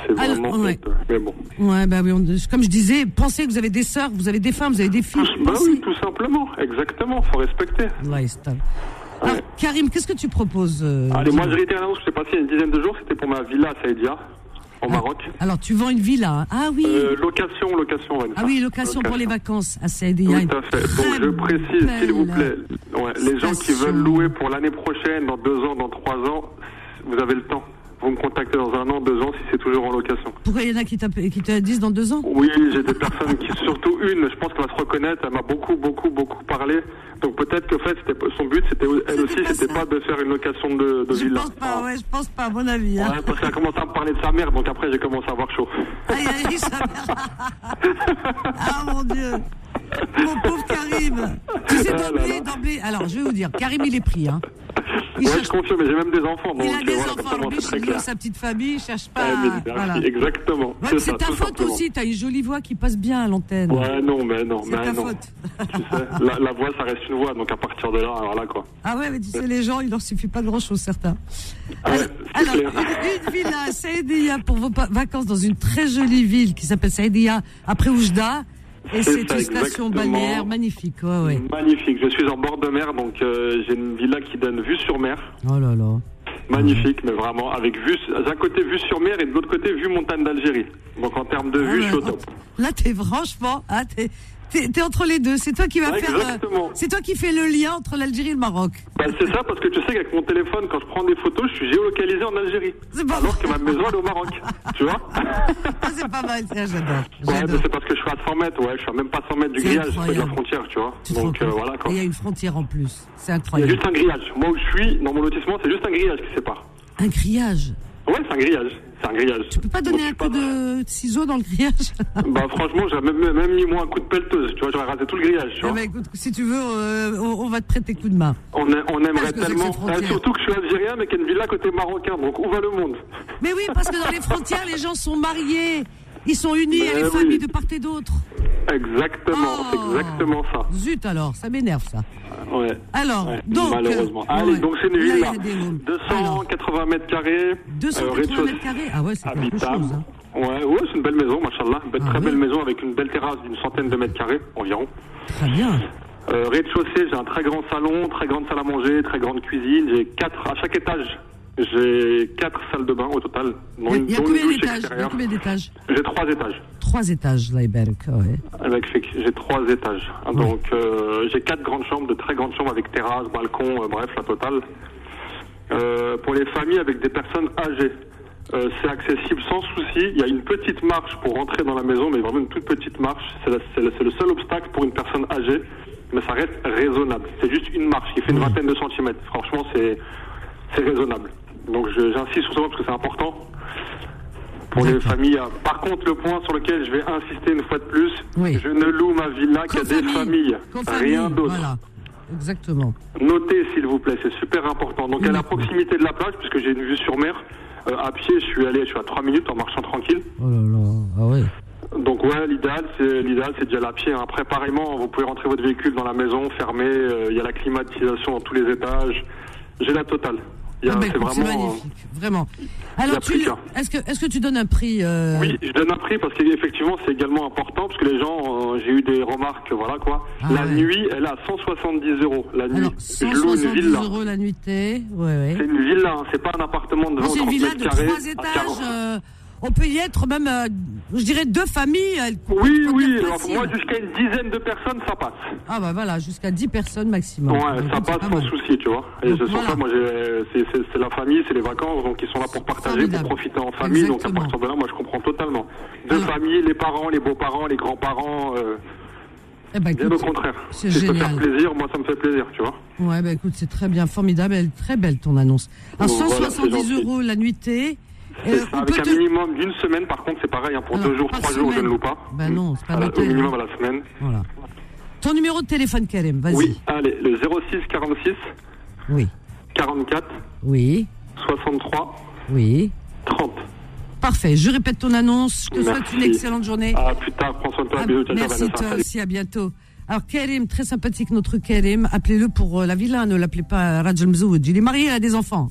c'est Alors, vraiment ouais. honteux. Mais bon. Ouais, bah oui, on- comme je disais, pensez que vous avez des sœurs, vous avez des femmes, vous avez des filles. Bah Pensez. oui, tout simplement. Exactement. Faut respecter. Yastal. Alors, Karim, qu'est-ce que tu proposes euh, Allez, moi, j'ai réitéré l'annonce que j'ai passée il y a une dizaine de jours. C'était pour ma villa à Saïdia, au Maroc. Alors, tu vends une villa. hein. Ah oui. Euh, location, location, Vanessa. ah oui, location pour les vacances à Saïdia. Tout à fait. Donc je précise, s'il vous plaît, ouais, les gens qui veulent louer pour l'année prochaine, dans deux ans, dans trois ans, vous avez le temps. Vous me contactez dans un an, deux ans, si c'est toujours en location. Pourquoi il y en a qui, te disent dans deux ans? Oui, j'ai des personnes qui, surtout une, je pense qu'elle va se reconnaître, elle m'a beaucoup, beaucoup, beaucoup parlé. Donc peut-être que en fait, son but, c'était elle aussi, c'était pas de faire une location de, de Je villa. pense pas, ouais, je pense pas, à mon avis. hein. Ouais, parce qu'elle a commencé à me parler de sa mère, donc après j'ai commencé à avoir chaud. Aïe, aïe, sa mère. ah mon Dieu. Mon pauvre Karim. Tu sais, Ah d'emblée, là. d'emblée. Alors, je vais vous dire, Karim, il est pris. Hein. Il, ouais, cherche- je confirme, mais j'ai même des enfants, donc il a des voilà, enfants. Alors, lui, il a clair. sa petite famille, il cherche pas. Merci, voilà. Exactement. Ouais, c'est ta faute simplement. aussi, t'as une jolie voix qui passe bien à l'antenne. Ouais, non, mais non, C'est ta non. faute. Tu sais, la, la voix, ça reste une voix, donc à partir de là, voilà quoi. Ah ouais, mais tu sais, les gens, il leur suffit pas de grand chose, certains. C'est Alors, une, villa à Saïdia pour vos vacances dans une très jolie ville qui s'appelle Saïdia, après Oujda. Et C'est une station balnéaire magnifique. Ouais, ouais. Magnifique, je suis en bord de mer, donc euh, j'ai une villa qui donne vue sur mer. Oh là là. Magnifique, mais vraiment, avec vue, d'un côté vue sur mer et de l'autre côté vue montagne d'Algérie. Donc en termes de Ah vue, je suis au top. Là, t'es franchement, t'es, t'es, entre les deux. C'est toi qui vas faire. euh, exactement. c'est toi qui fais le lien entre l'Algérie et le Maroc. Bah, c'est ça, parce que tu sais qu'avec mon téléphone, quand je prends des photos, je suis géolocalisé en Algérie. C'est pas Alors que ma maison, elle est au Maroc. tu vois Ah, c'est pas mal, ça, j'adore. Ouais, c'est parce que je suis à 100 mètres, ouais, je suis à même pas 100 mètres du grillage, c'est de la incroyable. frontière, tu vois. Tu Donc euh, voilà quoi. Et il y a une frontière en plus. C'est Il y a incroyable. juste un grillage. Moi où je suis, dans mon lotissement, c'est juste un grillage qui sépare. Un grillage? Ouais, c'est un grillage. C'est un grillage. Tu peux pas donner un coup de ciseau dans le grillage Bah franchement, j'aurais même, même mis moi un coup de pelleteuse, tu vois, j'aurais rasé tout le grillage, tu Eh vois. ben, écoute, si tu veux, euh, on, on va te prêter coup de main. On, a- on aimerait tellement. cette frontière Ah, surtout que je suis algérien, mais qu'il y a une villa côté marocain, donc où va le monde? Mais oui, parce que dans les frontières, les gens sont mariés. Ils sont unis, a Mais les oui. familles de part et d'autre. Exactement, Oh. c'est exactement ça. Zut alors, ça m'énerve ça. Ouais. Alors, Ouais, donc. malheureusement. euh, Allez, ouais. donc c'est une Là. Alors, 280 mètres carrés. euh, 280 rez-de-chaussée mètres carrés Ah ouais, c'est quelque habitable. chose. hein. Ouais, ouais, c'est une belle maison, machallah. Une belle- Ah très oui. belle maison avec une belle terrasse d'une centaine de mètres carrés environ. Très bien. Euh, rez-de-chaussée, j'ai un très grand salon, très grande salle à manger, très grande cuisine. J'ai quatre à chaque étage. J'ai quatre salles de bain au total. Il y a, y combien d'étages? Combien J'ai trois étages. Trois étages, là, Iberk. Ouais. Avec, j'ai trois étages. Donc euh, j'ai quatre grandes chambres, de très grandes chambres avec terrasse, balcon, euh, bref, la totale. Euh, pour les familles avec des personnes âgées, c'est accessible sans souci. Il y a une petite marche pour rentrer dans la maison, mais vraiment une toute petite marche. C'est, le- c'est le seul obstacle pour une personne âgée, mais ça reste raisonnable. C'est juste une marche qui fait une vingtaine de centimètres. Franchement, c'est, c'est raisonnable. Donc j'insiste sur ça parce que c'est important pour les familles. Par contre, le point sur lequel je vais insister une fois de plus, Oui. je ne loue ma villa qu'à des familles, rien d'autre. Voilà. Exactement. Notez, s'il vous plaît, c'est super important. Donc, à la proximité de la plage, puisque j'ai une vue sur mer, euh, à pied, je suis allé, je suis à 3 minutes en marchant tranquille. Oh là là. Ah ouais. Donc, ouais, l'idéal, c'est l'idéal, c'est d'y aller à pied. hein. Après, pareillement, vous pouvez rentrer votre véhicule dans la maison, fermé. euh, Il y a la climatisation dans tous les étages. J'ai la totale. A- Ah bah, c'est vraiment. magnifique, vraiment. Alors, a tu, est-ce que, est-ce que tu donnes un prix euh, Oui, je donne un prix parce qu'effectivement c'est également important parce que les gens, euh, j'ai eu des remarques, voilà quoi. Ah la ouais. nuit, elle est à 170 euros la nuit. Alors, je loue une 170 villa. euros la nuitée. Ouais, ouais. C'est une villa, hein, c'est pas un appartement de 20 Non, ou c'est une 30 villa de carrés. trois à étages. 40. on peut y être même, euh, je dirais, deux familles. Oui, oui, alors moi jusqu'à une dizaine de personnes ça passe. Ah bah voilà, jusqu'à 10 personnes maximum. Ouais, Donc, ça passe pas sans souci, tu vois. Et Donc, c'est sur voilà. ça, moi, c'est- la famille, c'est les vacances, donc ils sont là pour partager, Formidable. pour profiter en famille. Donc à partir de là, moi, je comprends totalement. Deux Alors- familles, les parents, les beaux-parents, les grands-parents. euh, Eh ben, Bien écoute, au contraire. c'est Si génial. faire plaisir, moi ça me fait plaisir, tu vois. Ouais, bah écoute, c'est très bien, formidable, elle très belle ton annonce. Voilà, 170 c'est gentil. euros la nuitée. Euh, avec un te- minimum d'une semaine, par contre, c'est pareil. hein, pour Alors, deux jours, trois jours, je ne loue pas. Bah non, c'est pas noté, Au minimum hein. à la semaine. Voilà. Ton numéro de téléphone, Karim, vas-y. Oui, allez, le 06 46 Oui. 44 Oui. 63 Oui. 30. Parfait. Je répète ton annonce. Je te souhaite Merci. une excellente journée. À plus tard, prends soin de toi, Ah, bisous, merci toi aussi, à bientôt. Alors Karim, très sympathique notre Karim, appelez-le pour euh, la villa, ne l'appelez pas Rajal Mzoud. Il est marié, il a des enfants.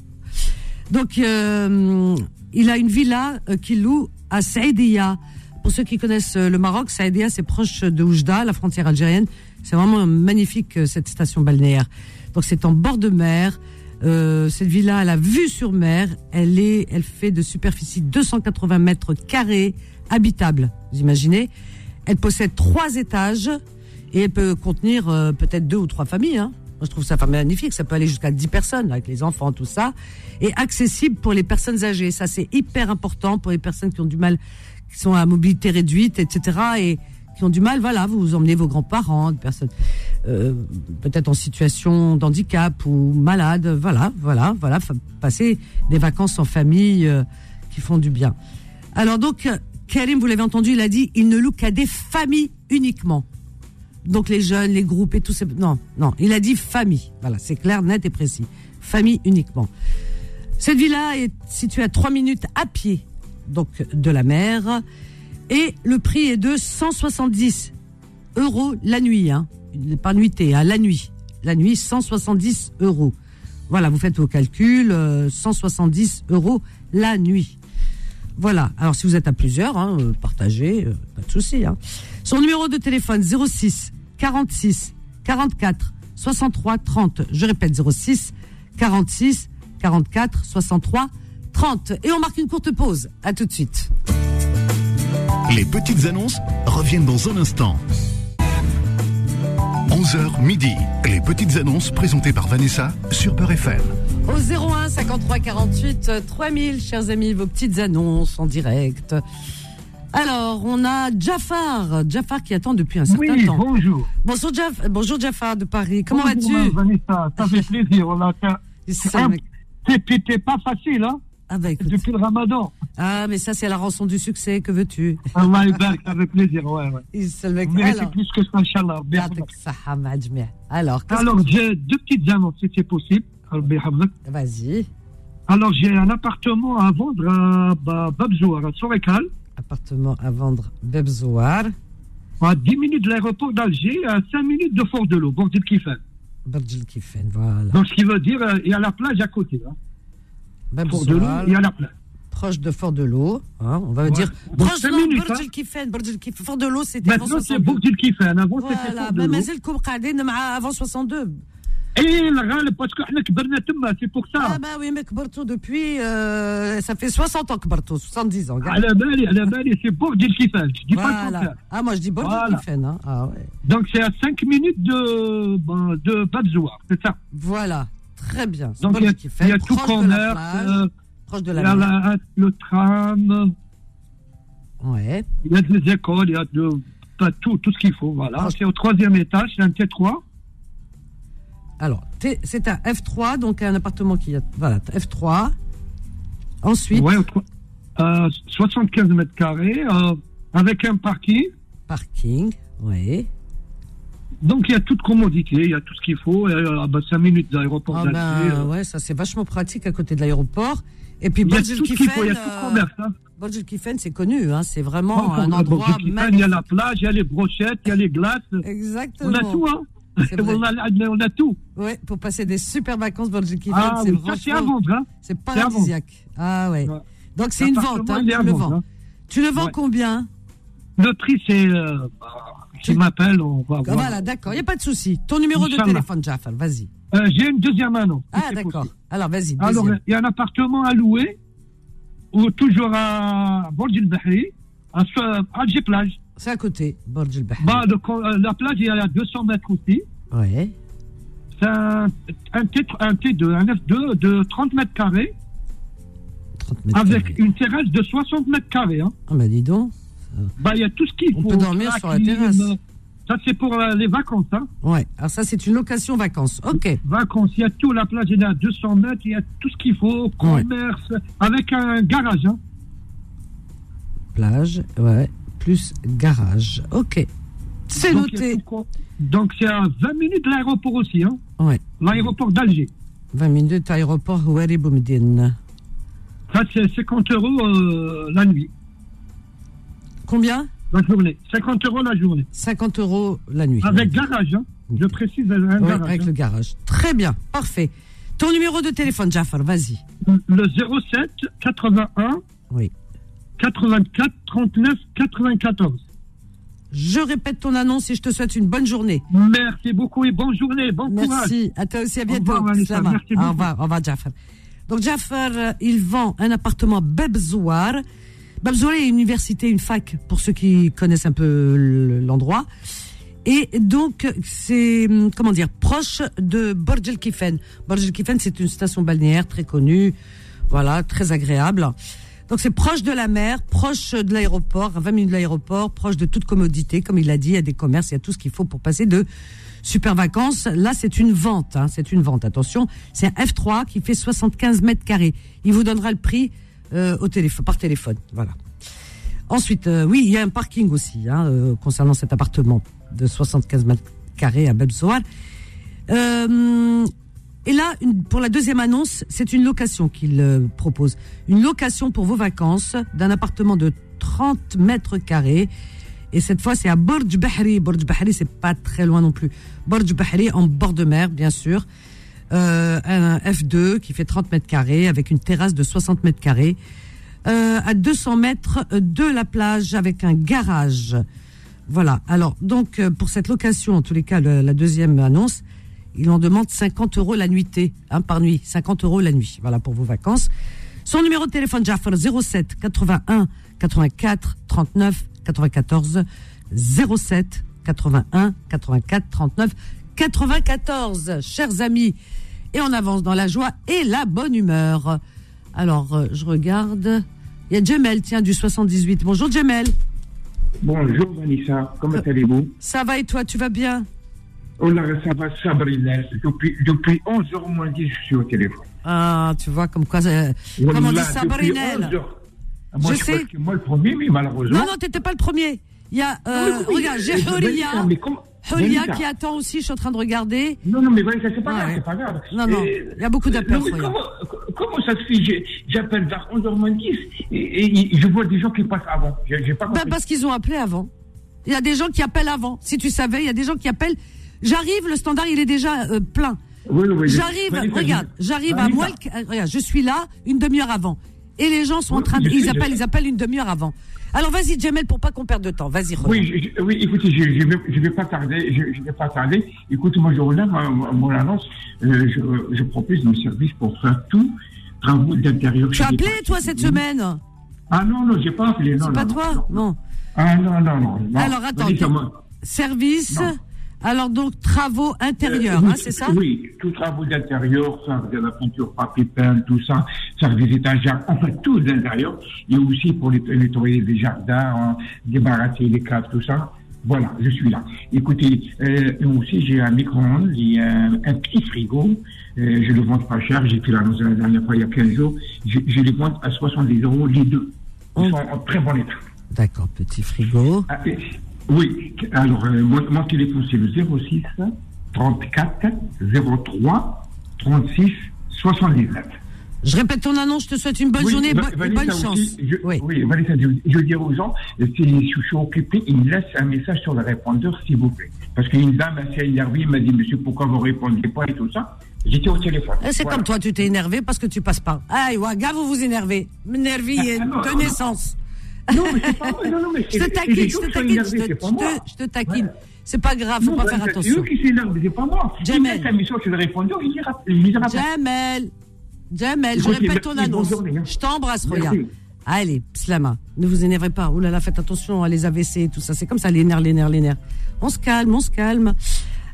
Donc euh, il a une villa euh, qu'il loue à Saïdia. Pour ceux qui connaissent euh, le Maroc, Saïdia c'est proche de Oujda, la frontière algérienne. C'est vraiment magnifique euh, cette station balnéaire. Donc c'est en bord de mer. Euh, cette villa, elle a vue sur mer. Elle est, elle fait de superficie 280 mètres carrés habitables. Vous imaginez Elle possède trois étages et elle peut contenir peut-être deux ou trois familles. Hein. Moi, je trouve ça magnifique. Ça peut aller jusqu'à 10 personnes avec les enfants, tout ça. Et accessible pour les personnes âgées. Ça, c'est hyper important pour les personnes qui ont du mal, qui sont à mobilité réduite, etc. Et qui ont du mal, voilà, vous, emmenez vos grands-parents, des personnes euh, peut-être en situation d'handicap ou malade, voilà, voilà, voilà, passer des vacances en famille euh, qui font du bien. Alors donc, Karim, vous l'avez entendu, il a dit, il ne loue qu'à des familles uniquement. Donc les jeunes, les groupes et tout, c'est non, non, il a dit famille. Voilà, c'est clair, net et précis. Famille uniquement. Cette villa est située à 3 minutes à pied donc de la mer et le prix est de 170 euros la nuit, hein. pas nuitée, hein, la nuit. La nuit, 170 euros. Voilà, vous faites vos calculs, euh, 170 euros la nuit. Voilà. Alors si vous êtes à plusieurs, hein, euh, partagez, euh, pas de souci. Hein. Son numéro de téléphone 06 46 44 63 30. Je répète 06 46 44 63 30. Et on marque une courte pause. À tout de suite. Les petites annonces reviennent dans un instant. 11h midi. Les petites annonces présentées par Vanessa sur Peur FM au 01 53 48 3000, chers amis, vos petites annonces en direct. Alors, on a Jafar, Jafar qui attend depuis un certain oui, temps. Bonjour. Bonjour, bonjour Jafar de Paris. Comment vas-tu Vanessa, ça fait plaisir. C'était pas facile, hein ah bah Depuis le ramadan. Ah, mais ça, c'est la rançon du succès, que veux-tu Allah barak, avec plaisir, ouais, ouais. Alors, plus que ça, Inch'Allah. Alors, j'ai deux petites annonces, si c'est possible. Vas-y. Alors, j'ai un appartement à vendre à Babzouar, à Sorekal. Appartement à vendre Babzouar. À 10 minutes de l'aéroport d'Alger, à 5 minutes de Fort de l'Eau, Bordel Kiffen. Bordel Kiffen, voilà. Donc, ce qui veut dire, euh, il y a la plage à côté. Hein. Fort de l'Eau, il y a la plage. Proche de Fort de l'Eau, hein, on va ouais. dire. Proche de Bordel hein. Kiffen, Bordel Kiffen. Fort de l'Eau, c'était Maintenant, c'est Bordel Kiffen. Avant, voilà, c'était Fort de l'Eau. Mais c'est Mazel Koubkadine, avant 62. ايه الغالب باسكو احنا كبرنا تما سي بور Ah سا bah oui, mais كبرتوا depuis, euh, ça fait 60 ans que كبرتوا, 70 ans. regarde. على بالي على بالي سي بور ديال كيفان دي با Voilà. الكونترير. Ah, moi je dis Burj Al Voilà. Kifen, hein. Ah ouais. Donc c'est à 5 minutes de, ben, de Babzouar, c'est ça. Voilà. Très bien. C'est Donc Burj il y a, Al Kifen, il y a tout proche de la commerce, plage, euh, proche de il la y a mer. la- le tram, Ouais. il y a des écoles, il y a de, pas tout, tout ce qu'il faut. Voilà. C'est au troisième étage, c'est un T3. alors, c'est un F3, donc un appartement qui a. Voilà, F3. Ensuite, Ouais, au tro- euh, 75 mètres carrés, euh, avec un parking. parking. Oui. Donc il y a toute commodité, il y a tout ce qu'il faut. Euh, ben, 5 minutes d'aéroport Ah ben, ouais, ça c'est vachement pratique à côté de l'aéroport. Et puis Il y a Burj Al tout ce qu'il faut, il y a Kifen, tout le euh, commerce. Hein. C'est connu, hein, c'est vraiment un endroit magnifique. Il y a la plage, il y a les brochettes, il y a les glaces. Exactement. On a tout, hein. On, a, on a tout. Ouais, pour passer des super vacances Kifen, Ah c'est oui, c'est à vendre. Hein. c'est paradisiaque. Ah ouais. Ouais. Donc c'est une vente, hein, tu le vends. hein. Tu le vends Ouais. combien Le prix, c'est. Euh, bah, tu m'appelles, on va Ah, voir. Voilà, d'accord, il n'y a pas de souci. Ton numéro de téléphone, Jafar, vas-y. Euh, J'ai une deuxième annonce. Ah d'accord. Alors vas-y, Alors, il y a un appartement à louer, ou toujours à Borj el Bahri, à à Plage. C'est à côté, Al Bahri. Bah, la plage, il y a 200 mètres aussi. Ouais. C'est un, un, T, un T2, un F2 de 30 mètres carrés, 30 mètres avec carrés. une terrasse de 60 mètres carrés. Hein. Ah bah dis donc. Bah, il y a tout ce qu'il On faut. peut dormir sur la terrasse. Ça, c'est pour euh, les vacances. Hein. Ouais, alors ça, c'est une location vacances. Ok. Vacances, il y a tout. La plage, il y a 200 mètres, il y a tout ce qu'il faut. Commerce, avec un garage. Hein. Plage, ouais, plus garage. Ok. C'est noté. Donc, c'est à 20 minutes de l'aéroport aussi. Hein. Ouais. L'aéroport d'Alger. 20 minutes, aéroport Ouari Boumdine. Ça, c'est 50 euros euh, la nuit. Combien La journée. 50 euros la journée. 50 euros la nuit. Avec garage. Hein. Je précise, un Ouais, garage. avec hein. le garage. Très bien, parfait. Ton numéro de téléphone, Jafar, vas-y. Le 07 81 Oui. 84 39 94. Je répète ton annonce et je te souhaite une bonne journée. Merci beaucoup et bonne journée, bon courage. Merci. À toi aussi, à Au bientôt. revoir, Vanessa. Slama. Merci Au beaucoup. revoir, au revoir, Jafar. Donc, Jafar, euh, il vend un appartement à Bebzouar. Bebzouar est une université, une fac, pour ceux qui connaissent un peu le- l'endroit. Et donc, c'est, hum, comment dire, proche de Borj El Kifen. Borj El Kifen, c'est une station balnéaire très connue. Voilà, très agréable. Donc, c'est proche de la mer, proche de l'aéroport, à 20 minutes de l'aéroport, proche de toute commodité. Comme il l'a dit, il y a des commerces, il y a tout ce qu'il faut pour passer de super vacances. Là, c'est une vente, hein, c'est une vente. Attention, c'est un F3 qui fait 75 mètres carrés. Il vous donnera le prix euh, au téléphone, par téléphone. Voilà. Ensuite, euh, oui, il y a un parking aussi hein, euh, concernant cet appartement de 75 mètres carrés à Bebsoar. Euh, et là, une- pour la deuxième annonce, c'est une location qu'il euh, propose. Une location pour vos vacances d'un appartement de 30 mètres carrés. Et cette fois, c'est à Borj Bahri. Borj Bahri, c'est pas très loin non plus. Borj Bahri, en bord de mer, bien sûr. Euh, un F2 qui fait 30 mètres carrés avec une terrasse de 60 mètres carrés. Euh, à 200 mètres de la plage avec un garage. Voilà. Alors, donc, euh, pour cette location, en tous les cas, la deuxième annonce, il en demande 50 euros la nuitée, hein, par nuit. 50 euros la nuit. Voilà, pour vos vacances. Son numéro de téléphone, Jafar, 07 81 84 39 94. 07 81 84 39 94. Chers amis, et on avance dans la joie et la bonne humeur. Alors, euh, je regarde. Il y a Jamel, tiens, du 78. Bonjour, Jamel. Bonjour Vanessa, comment allez-vous? Ça va et toi, tu vas bien? Là, ça va, Sabrina. Depuis, depuis 11h moins 10, je suis au téléphone. Ah, tu vois, comme quoi, euh, comme on dit 11 heures. Moi, Je je, sais. moi le premier, mais malheureusement. Non, non, t'étais pas le premier. Il y a, euh, Oui, regarde, j'ai euh, Huria. Vanessa, mais comment- Huria Vanessa. qui attend aussi, je suis en train de regarder. Non, non, mais Vanessa, c'est pas Ouais. grave, c'est pas grave. Non, non, Euh, il y a beaucoup d'appels, mais Huria. comment, comment ça se fait? J'ai- J'appelle vers 11h moins 10 et, et je vois des gens qui passent avant. J'ai j'ai pas Ben, parce qu'ils ont appelé avant. Il y a des gens qui appellent avant. Si tu savais, il y a des gens qui appellent. J'arrive, le standard, il est déjà euh, plein. Oui, oui. J'arrive, regarde, j'arrive à moi, regarde, je suis là une demi-heure avant. Et les gens sont en train de, ils appellent, ils appellent une demi-heure avant. Alors vas-y, Jamel, pour pas qu'on perde de temps. Vas-y. Oui, je- oui, écoutez, je ne vais, je vais pas tarder. Je, je vais pas tarder. Écoutez, moi, je relève hein, mon annonce. Euh, je, je propose mon service pour faire tout travaux d'intérieur. Tu as appelé, toi, cette semaine? Ah non, non, j'ai pas appelé. Non, C'est pas non, toi? non. Non. Ah non, non, non. non. Alors, attends, Service. Non. Alors, donc, travaux intérieurs, Euh, oui, hein, c'est ça? Oui, tout travaux d'intérieur, faire de la peinture, papier peint, tout ça, faire des étagères, enfin tout d'intérieur. Et aussi pour nettoyer les jardins, hein, débarrasser les caves, tout ça. Voilà, je suis là. Écoutez, euh, aussi j'ai un micro-ondes un, un petit frigo. Euh, je le vends pas cher. J'ai fait l'annonce la dernière fois il y a 15 jours. Je, je les vends à 70 euros les deux. Ils Oh. sont en très bon état. D'accord, petit frigo. Ah, et- oui, alors euh, mon, mon téléphone c'est le 06 34 03 36 79. Je répète ton annonce, je te souhaite une bonne Oui, journée bo- Vanessa bonne aussi, chance. Je, oui. Vanessa, je, je veux dire aux gens, euh, si je suis occupé, ils me laissent un message sur le répondeur, s'il vous plaît. Parce qu'une dame assez énervée m'a dit, monsieur, pourquoi vous répondez pas et tout ça. J'étais au téléphone. Eh, C'est Voilà. comme toi, tu t'es énervé parce que tu passes pas. Aïe, Waga, vous vous énervez. M'énervez Ah, non, de non, mais c'est pas moi. Non, non, mais Je te c'est- taquine, c'est je te taquine, je te, c'est pas taquine. Ouais. C'est grave, faut Non, pas Vanessa, faire C'est attention. eux qui s'énervent, c'est pas moi. Jamel. un message sur le les rappellent. Jamel, Jamel, je répète ton annonce. hein. Je t'embrasse, regarde. Allez, Slama, ne vous énervez pas. Ouh là là, faites attention à les AVC et tout ça. C'est comme ça, les nerfs, les nerfs, les nerfs. On se calme, on se calme.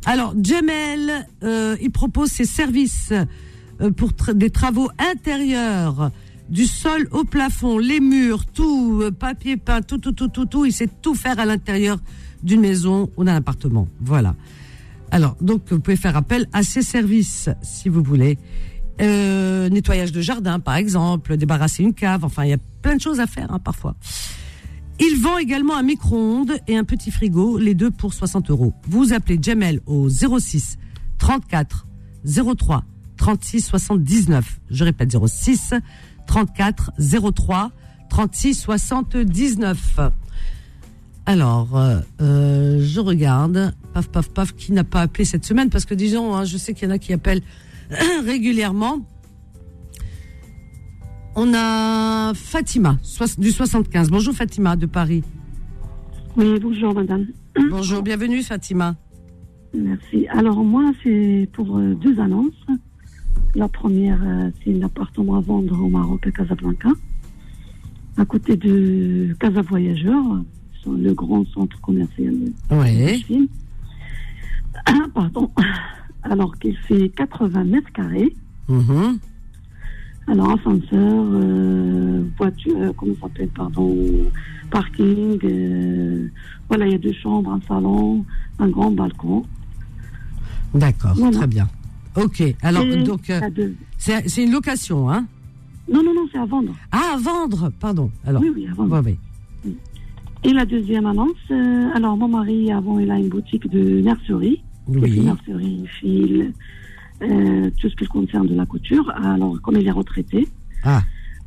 Alors, Jamel, euh, il propose ses services euh, pour tra- des travaux intérieurs Du sol au plafond, les murs, tout, euh, papier peint, tout, tout, tout, tout, tout. Il sait tout faire à l'intérieur d'une maison ou d'un appartement. Voilà. Alors, donc, vous pouvez faire appel à ces services, si vous voulez. Euh, nettoyage de jardin, par exemple, débarrasser une cave. Enfin, il y a plein de choses à faire, hein, parfois. Il vend également un micro-ondes et un petit frigo, les deux pour 60 euros. Vous appelez Jamel au 06 34 03 36 79. Je répète 06 34 03 36 79. Alors, euh, euh, je regarde, paf, paf, paf, qui n'a pas appelé cette semaine? Parce que disons, hein, je sais qu'il y en a qui appellent régulièrement. On a Fatima, du 75. Bonjour Fatima, de Paris. Oui, bonjour madame. Bonjour, bienvenue Fatima. Merci. Alors moi, c'est pour euh, deux annonces. La première, euh, c'est un appartement à vendre au Maroc à Casablanca, à côté de Casa Voyageur, sur le grand centre commercial. Ah, Pardon. Alors qu'il fait 80 mètres carrés. Mhm. Alors ascenseur, euh, voiture, euh, comment ça s'appelle, pardon, parking. euh, voilà, il y a deux chambres, un salon, un grand balcon. D'accord, Voilà. très bien. Ok, alors Et donc, euh, c'est c'est une location, hein Non, non, non, c'est à vendre. Ah, à vendre, pardon. Alors, Oui, oui, à vendre. ouais, ouais. Et la deuxième annonce, euh, alors mon mari, avant, il a une boutique de mercerie. Oui. Mercerie, fil, euh, tout ce qui concerne de la couture. Alors, comme il est retraité, Ah.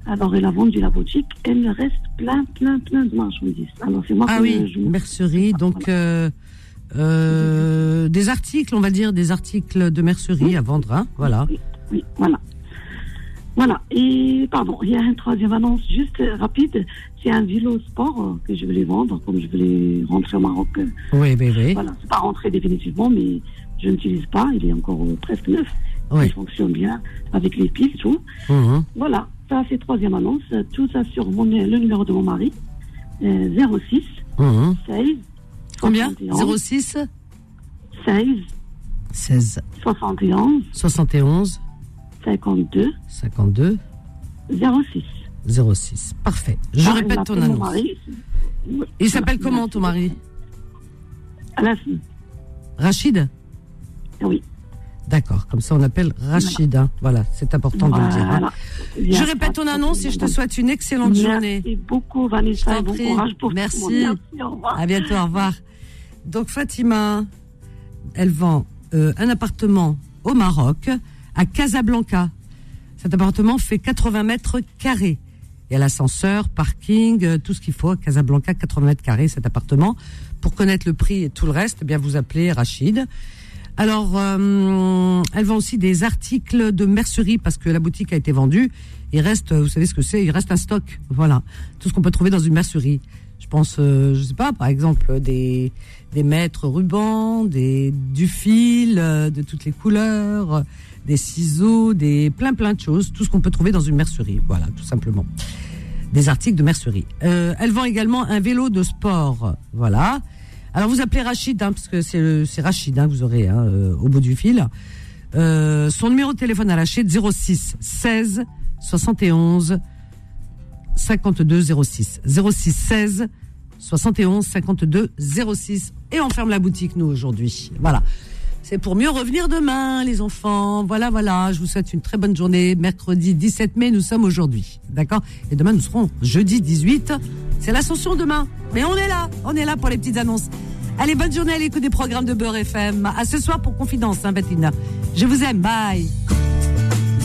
alors il a vendu la boutique. Et il reste plein, plein, plein de marchandises. Alors, c'est moi Ah que oui, je mercerie, donc euh, euh, des articles, on va dire, des articles de mercerie à vendre, hein Voilà. Oui, voilà. Voilà. Et pardon, il y a une troisième annonce juste rapide. C'est un vélo sport euh, que je voulais vendre, comme je voulais rentrer au Maroc. Oui, oui, oui. Voilà, c'est pas rentré définitivement, mais je n'utilise pas. Il est encore euh, presque neuf. Oui. Il fonctionne bien avec les piles, tout. Mhm. Voilà, ça c'est troisième annonce. Tout ça sur mon, le numéro de mon mari. Euh, 06 Mhm. 16 Combien 71, 06 16 16 71 71 52 52 06. 06. Parfait. Je Ah, répète ton annonce. mari. Il s'appelle comment ton mari Alassane. Rachid Oui. D'accord, comme ça on appelle Rachid. hein. Voilà, c'est important de le dire. hein. Je répète ton annonce et je te souhaite une excellente Merci journée. beaucoup, Vanessa. Bon courage pour Merci. tout le monde. Merci, au revoir. À bientôt, au revoir. Donc Fatima, elle vend euh, un appartement au Maroc, à Casablanca. Cet appartement fait 80 mètres carrés. Il y a l'ascenseur, parking, euh, tout ce qu'il faut à Casablanca, 80 mètres carrés, cet appartement. Pour connaître le prix et tout le reste, eh bien vous appelez Rachid. Alors, euh, elle vend aussi des articles de mercerie parce que la boutique a été vendue. Il reste, vous savez ce que c'est, il reste un stock. Voilà, tout ce qu'on peut trouver dans une mercerie. Je pense, euh, je sais pas, par exemple des des mètres rubans, des du fil euh, de toutes les couleurs, des ciseaux, des plein plein de choses, tout ce qu'on peut trouver dans une mercerie. Voilà, tout simplement. Des articles de mercerie. Euh, elle vend également un vélo de sport. Voilà. Alors vous appelez Rachid, hein, parce que c'est Rachid, hein, vous aurez hein, euh, au bout du fil. Euh, son numéro de téléphone à lâcher 06 16 71 52 06 06 16 71 52 06 et on ferme la boutique nous aujourd'hui. Voilà. C'est pour mieux revenir demain, les enfants. Voilà, voilà. Je vous souhaite une très bonne journée. Mercredi 17 mai, nous sommes aujourd'hui. D'accord? Et demain, nous serons jeudi 18. C'est l'ascension demain. Mais on est là. On est là pour les petites annonces. Allez, bonne journée à l'écoute des programmes de Beurre FM. À ce soir pour Confidence, hein, Bettina. Je vous aime. Bye.